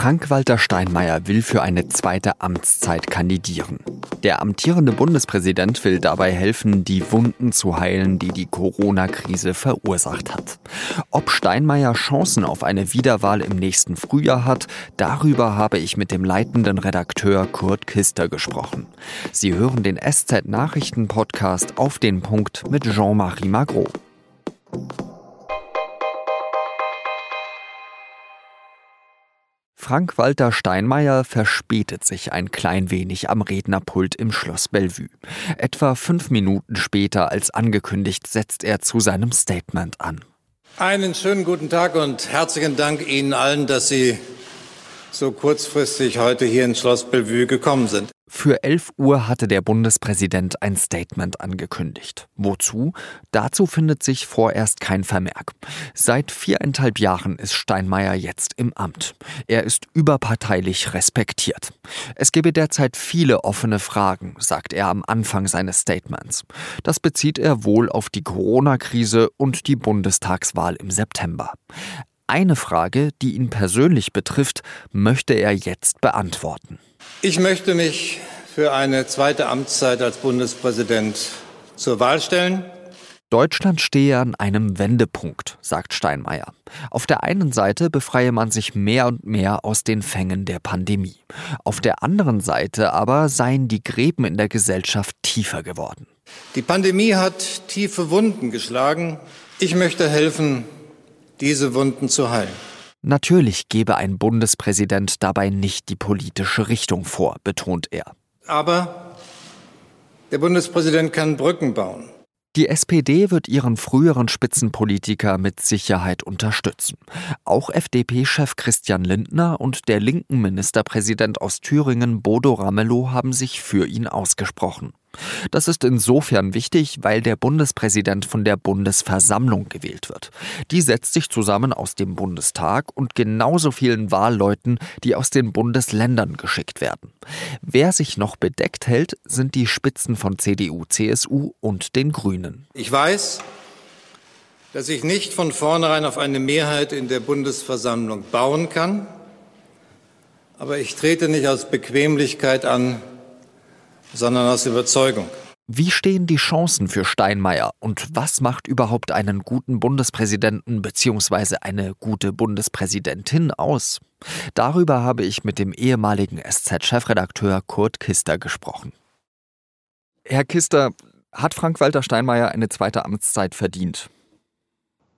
Frank-Walter Steinmeier will für eine zweite Amtszeit kandidieren. Der amtierende Bundespräsident will dabei helfen, die Wunden zu heilen, die die Corona-Krise verursacht hat. Ob Steinmeier Chancen auf eine Wiederwahl im nächsten Frühjahr hat, darüber habe ich mit dem leitenden Redakteur Kurt Kister gesprochen. Sie hören den SZ-Nachrichten-Podcast auf den Punkt mit Jean-Marie Magro. Frank-Walter Steinmeier verspätet sich ein klein wenig am Rednerpult im Schloss Bellevue. Etwa fünf Minuten später als angekündigt setzt er zu seinem Statement an. Einen schönen guten Tag und herzlichen Dank Ihnen allen, dass Sie so kurzfristig heute hier ins Schloss Bellevue gekommen sind. Für 11 Uhr hatte der Bundespräsident ein Statement angekündigt. Wozu? Dazu findet sich vorerst kein Vermerk. Seit viereinhalb Jahren ist Steinmeier jetzt im Amt. Er ist überparteilich respektiert. Es gebe derzeit viele offene Fragen, sagt er am Anfang seines Statements. Das bezieht er wohl auf die Corona-Krise und die Bundestagswahl im September. Eine Frage, die ihn persönlich betrifft, möchte er jetzt beantworten. Ich möchte mich für eine zweite Amtszeit als Bundespräsident zur Wahl stellen. Deutschland stehe an einem Wendepunkt, sagt Steinmeier. Auf der einen Seite befreie man sich mehr und mehr aus den Fängen der Pandemie. Auf der anderen Seite aber seien die Gräben in der Gesellschaft tiefer geworden. Die Pandemie hat tiefe Wunden geschlagen. Ich möchte helfen, diese Wunden zu heilen. Natürlich gebe ein Bundespräsident dabei nicht die politische Richtung vor, betont er. Aber der Bundespräsident kann Brücken bauen. Die SPD wird ihren früheren Spitzenpolitiker mit Sicherheit unterstützen. Auch FDP-Chef Christian Lindner und der linken Ministerpräsident aus Thüringen Bodo Ramelow haben sich für ihn ausgesprochen. Das ist insofern wichtig, weil der Bundespräsident von der Bundesversammlung gewählt wird. Die setzt sich zusammen aus dem Bundestag und genauso vielen Wahlleuten, die aus den Bundesländern geschickt werden. Wer sich noch bedeckt hält, sind die Spitzen von CDU, CSU und den Grünen. Ich weiß, dass ich nicht von vornherein auf eine Mehrheit in der Bundesversammlung bauen kann, aber ich trete nicht aus Bequemlichkeit an, sondern aus Überzeugung. Wie stehen die Chancen für Steinmeier und was macht überhaupt einen guten Bundespräsidenten bzw. eine gute Bundespräsidentin aus? Darüber habe ich mit dem ehemaligen SZ-Chefredakteur Kurt Kister gesprochen. Herr Kister, hat Frank-Walter Steinmeier eine zweite Amtszeit verdient?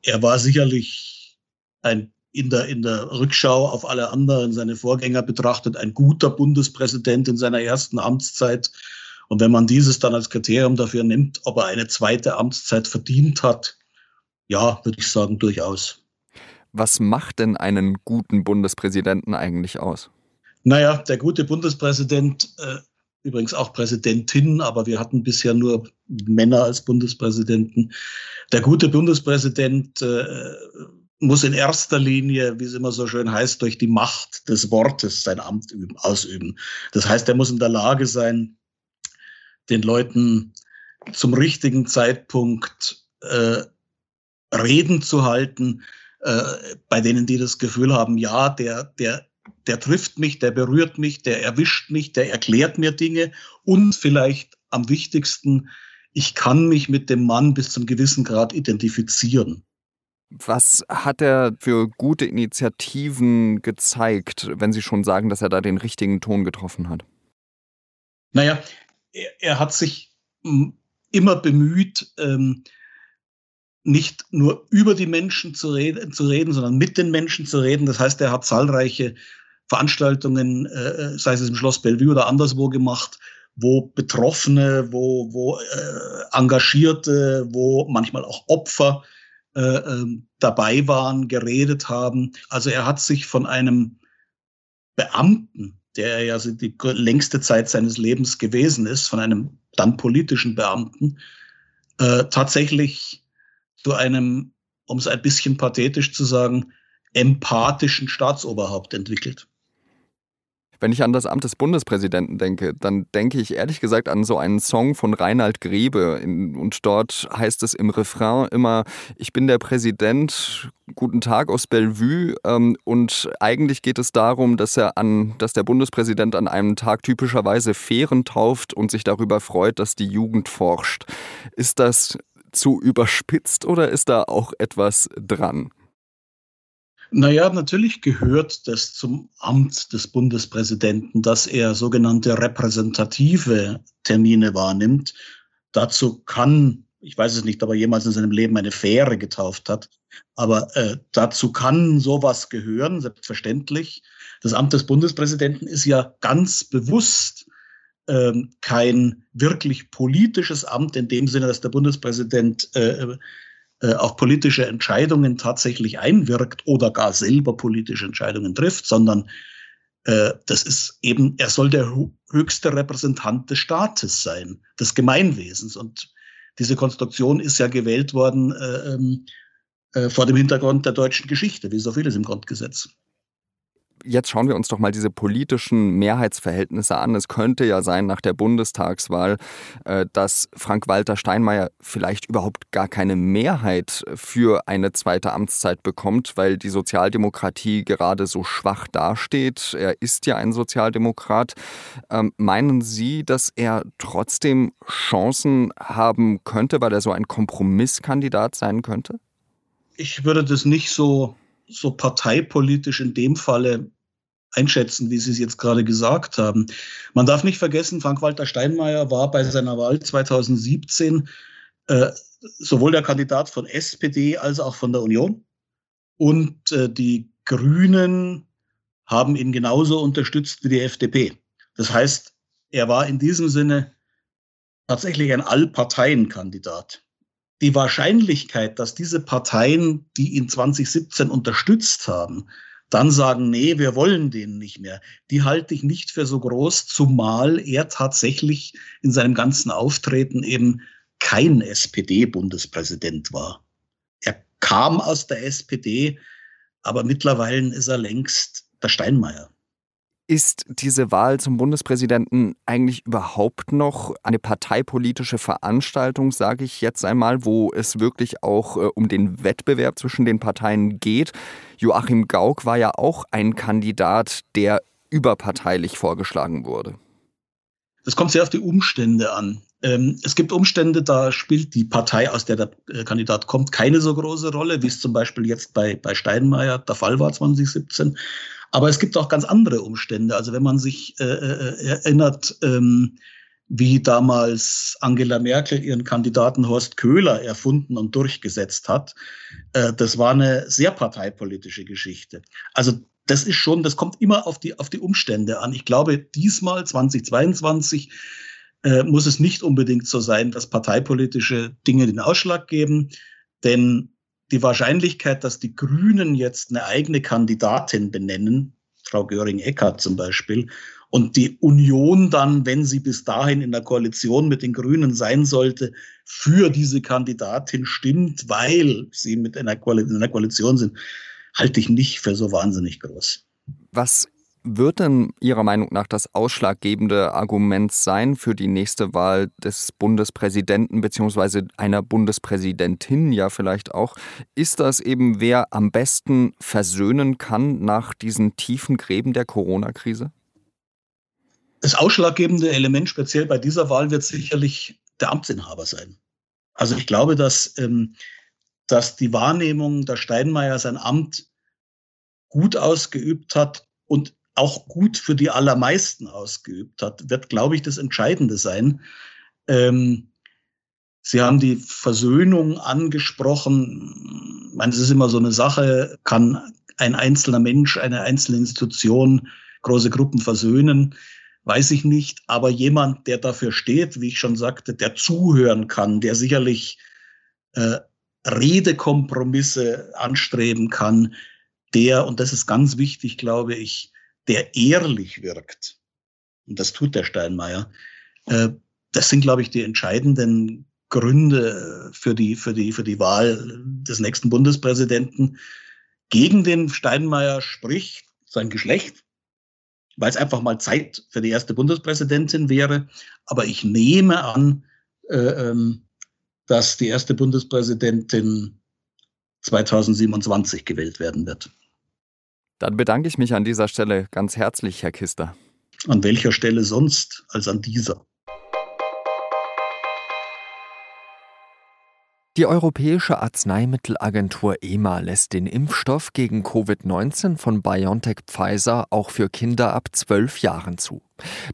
Er war sicherlich ein in der, in der Rückschau auf alle anderen, seine Vorgänger betrachtet, ein guter Bundespräsident in seiner ersten Amtszeit. Und wenn man dieses dann als Kriterium dafür nimmt, ob er eine zweite Amtszeit verdient hat, ja, würde ich sagen, durchaus. Was macht denn einen guten Bundespräsidenten eigentlich aus? Naja, der gute Bundespräsident, äh, übrigens auch Präsidentin, aber wir hatten bisher nur Männer als Bundespräsidenten. Der gute Bundespräsident äh, muss in erster Linie, wie es immer so schön heißt, durch die Macht des Wortes sein Amt üben, ausüben. Das heißt, er muss in der Lage sein, den Leuten zum richtigen Zeitpunkt äh, Reden zu halten, äh, bei denen die das Gefühl haben, ja, der, der, der trifft mich, der berührt mich, der erwischt mich, der erklärt mir Dinge und vielleicht am wichtigsten, ich kann mich mit dem Mann bis zum gewissen Grad identifizieren. Was hat er für gute Initiativen gezeigt, wenn Sie schon sagen, dass er da den richtigen Ton getroffen hat? Naja, er, er hat sich immer bemüht, ähm, nicht nur über die Menschen zu reden, zu reden, sondern mit den Menschen zu reden. Das heißt, er hat zahlreiche Veranstaltungen, äh, sei es im Schloss Bellevue oder anderswo gemacht, wo Betroffene, wo, wo äh, Engagierte, wo manchmal auch Opfer äh, ähm, dabei waren, geredet haben. Also er hat sich von einem Beamten, der er ja die längste Zeit seines Lebens gewesen ist, von einem dann politischen Beamten, äh, tatsächlich zu einem, um es ein bisschen pathetisch zu sagen, empathischen Staatsoberhaupt entwickelt. Wenn ich an das Amt des Bundespräsidenten denke, dann denke ich ehrlich gesagt an so einen Song von Reinhard Grebe. Und dort heißt es im Refrain immer, ich bin der Präsident, guten Tag aus Bellevue. Ähm, und eigentlich geht es darum, dass er an, dass der Bundespräsident an einem Tag typischerweise Fähren tauft und sich darüber freut, dass die Jugend forscht. Ist das zu überspitzt oder ist da auch etwas dran? Naja, natürlich gehört das zum Amt des Bundespräsidenten, dass er sogenannte repräsentative Termine wahrnimmt. Dazu kann, ich weiß es nicht, ob er jemals in seinem Leben eine Fähre getauft hat, aber äh, dazu kann sowas gehören, selbstverständlich. Das Amt des Bundespräsidenten ist ja ganz bewusst ähm, kein wirklich politisches Amt in dem Sinne, dass der Bundespräsident äh, äh, auf politische Entscheidungen tatsächlich einwirkt oder gar selber politische Entscheidungen trifft, sondern äh, das ist eben, er soll der höchste Repräsentant des Staates sein, des Gemeinwesens. Und diese Konstruktion ist ja gewählt worden äh, ähm, äh, vor dem Hintergrund der deutschen Geschichte, wie so vieles im Grundgesetz jetzt schauen wir uns doch mal diese politischen Mehrheitsverhältnisse an. Es könnte ja sein nach der Bundestagswahl, äh, dass Frank-Walter Steinmeier vielleicht überhaupt gar keine Mehrheit für eine zweite Amtszeit bekommt, weil die Sozialdemokratie gerade so schwach dasteht. Er ist ja ein Sozialdemokrat. Ähm, meinen Sie, dass er trotzdem Chancen haben könnte, weil er so ein Kompromisskandidat sein könnte? Ich würde das nicht so so parteipolitisch in dem Falle einschätzen, wie Sie es jetzt gerade gesagt haben. Man darf nicht vergessen, Frank-Walter Steinmeier war bei seiner Wahl 2017 äh, sowohl der Kandidat von SPD als auch von der Union. Und äh, die Grünen haben ihn genauso unterstützt wie die FDP. Das heißt, er war in diesem Sinne tatsächlich ein Allparteienkandidat die Wahrscheinlichkeit, dass diese Parteien, die ihn 2017 unterstützt haben, dann sagen, nee, wir wollen den nicht mehr, die halte ich nicht für so groß, zumal er tatsächlich in seinem ganzen Auftreten eben kein SPD-Bundespräsident war. Er kam aus der SPD, aber mittlerweile ist er längst der Steinmeier. Ist diese Wahl zum Bundespräsidenten eigentlich überhaupt noch eine parteipolitische Veranstaltung, sage ich jetzt einmal, wo es wirklich auch äh, um den Wettbewerb zwischen den Parteien geht? Joachim Gauck war ja auch ein Kandidat, der überparteilich vorgeschlagen wurde. Es kommt sehr auf die Umstände an. Ähm, es gibt Umstände, da spielt die Partei, aus der der äh, Kandidat kommt, keine so große Rolle, wie es zum Beispiel jetzt bei, bei Steinmeier der Fall war 2017. Aber es gibt auch ganz andere Umstände. Also wenn man sich äh, äh, erinnert, ähm, wie damals Angela Merkel ihren Kandidaten Horst Köhler erfunden und durchgesetzt hat, äh, das war eine sehr parteipolitische Geschichte. Also das ist schon, das kommt immer auf die, auf die Umstände an. Ich glaube, diesmal 2022 äh, muss es nicht unbedingt so sein, dass parteipolitische Dinge den Ausschlag geben, denn die Wahrscheinlichkeit, dass die Grünen jetzt eine eigene Kandidatin benennen, Frau Göring-Eckardt zum Beispiel, und die Union dann, wenn sie bis dahin in der Koalition mit den Grünen sein sollte, für diese Kandidatin stimmt, weil sie mit einer, Koalition sind, halte ich nicht für so wahnsinnig groß. Was wird denn Ihrer Meinung nach das ausschlaggebende Argument sein für die nächste Wahl des Bundespräsidenten bzw. einer Bundespräsidentin ja vielleicht auch? Ist das eben, wer am besten versöhnen kann nach diesen tiefen Gräben der Corona-Krise? Das ausschlaggebende Element speziell bei dieser Wahl wird sicherlich der Amtsinhaber sein. Also ich glaube, dass, ähm, dass die Wahrnehmung, dass Steinmeier sein Amt gut ausgeübt hat und auch gut für die allermeisten ausgeübt hat, wird, glaube ich, das Entscheidende sein. Ähm, Sie haben die Versöhnung angesprochen. Ich meine, es ist immer so eine Sache, kann ein einzelner Mensch, eine einzelne Institution große Gruppen versöhnen, weiß ich nicht. Aber jemand, der dafür steht, wie ich schon sagte, der zuhören kann, der sicherlich äh, Redekompromisse anstreben kann, der, und das ist ganz wichtig, glaube ich, der ehrlich wirkt, und das tut der Steinmeier, äh, das sind, glaube ich, die entscheidenden Gründe für die, für die, für die Wahl des nächsten Bundespräsidenten. Gegen den Steinmeier spricht sein Geschlecht. weil es einfach mal Zeit für die erste Bundespräsidentin wäre. Aber ich nehme an, äh, ähm, dass die erste Bundespräsidentin 2027 gewählt werden wird. Dann bedanke ich mich an dieser Stelle ganz herzlich, Herr Kister. An welcher Stelle sonst als an dieser? Die Europäische Arzneimittelagentur EMA lässt den Impfstoff gegen Covid-19 von BioNTech Pfizer auch für Kinder ab zwölf Jahren zu.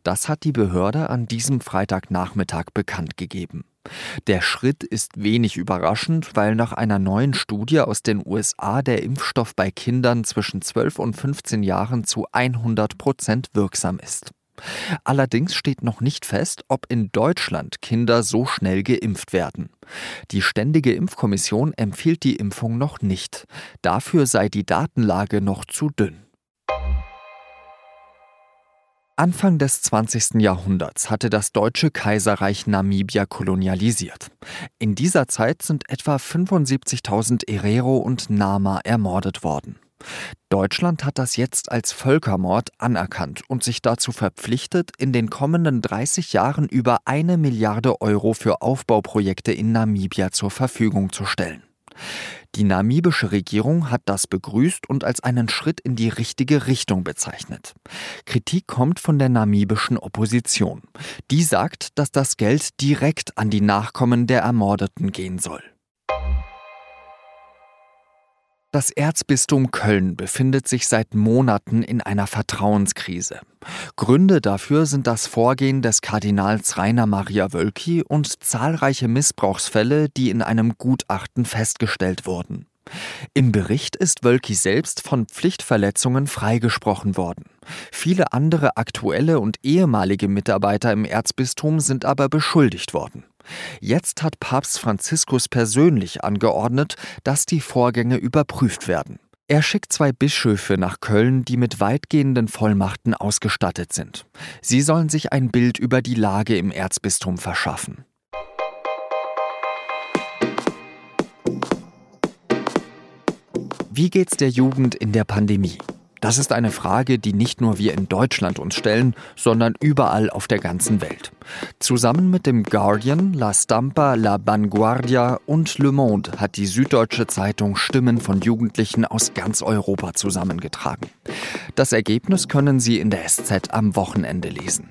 Das hat die Behörde an diesem Freitagnachmittag bekannt gegeben. Der Schritt ist wenig überraschend, weil nach einer neuen Studie aus den USA der Impfstoff bei Kindern zwischen 12 und 15 Jahren zu 100 Prozent wirksam ist. Allerdings steht noch nicht fest, ob in Deutschland Kinder so schnell geimpft werden. Die Ständige Impfkommission empfiehlt die Impfung noch nicht. Dafür sei die Datenlage noch zu dünn. Anfang des 20. Jahrhunderts hatte das deutsche Kaiserreich Namibia kolonialisiert. In dieser Zeit sind etwa 75.000 Erero und Nama ermordet worden. Deutschland hat das jetzt als Völkermord anerkannt und sich dazu verpflichtet, in den kommenden 30 Jahren über eine Milliarde Euro für Aufbauprojekte in Namibia zur Verfügung zu stellen. Die namibische Regierung hat das begrüßt und als einen Schritt in die richtige Richtung bezeichnet. Kritik kommt von der namibischen Opposition. Die sagt, dass das Geld direkt an die Nachkommen der Ermordeten gehen soll. Das Erzbistum Köln befindet sich seit Monaten in einer Vertrauenskrise. Gründe dafür sind das Vorgehen des Kardinals Rainer Maria Wölki und zahlreiche Missbrauchsfälle, die in einem Gutachten festgestellt wurden. Im Bericht ist Wölki selbst von Pflichtverletzungen freigesprochen worden. Viele andere aktuelle und ehemalige Mitarbeiter im Erzbistum sind aber beschuldigt worden. Jetzt hat Papst Franziskus persönlich angeordnet, dass die Vorgänge überprüft werden. Er schickt zwei Bischöfe nach Köln, die mit weitgehenden Vollmachten ausgestattet sind. Sie sollen sich ein Bild über die Lage im Erzbistum verschaffen. Wie geht's der Jugend in der Pandemie? Das ist eine Frage, die nicht nur wir in Deutschland uns stellen, sondern überall auf der ganzen Welt. Zusammen mit dem Guardian, La Stampa, La Vanguardia und Le Monde hat die Süddeutsche Zeitung Stimmen von Jugendlichen aus ganz Europa zusammengetragen. Das Ergebnis können Sie in der SZ am Wochenende lesen.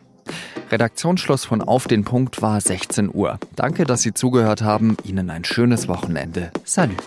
Redaktionsschluss von Auf den Punkt war 16 Uhr. Danke, dass Sie zugehört haben. Ihnen ein schönes Wochenende. Salut.